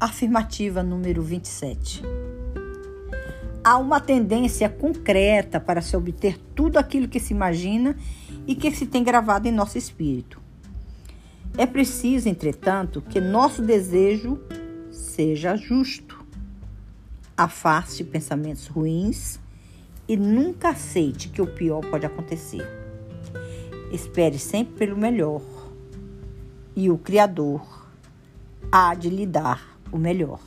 Afirmativa número 27. Há uma tendência concreta para se obter tudo aquilo que se imagina e que se tem gravado em nosso espírito. É preciso, entretanto, que nosso desejo seja justo. Afaste pensamentos ruins e nunca aceite que o pior pode acontecer. Espere sempre pelo melhor e o Criador há de lhe dar o melhor.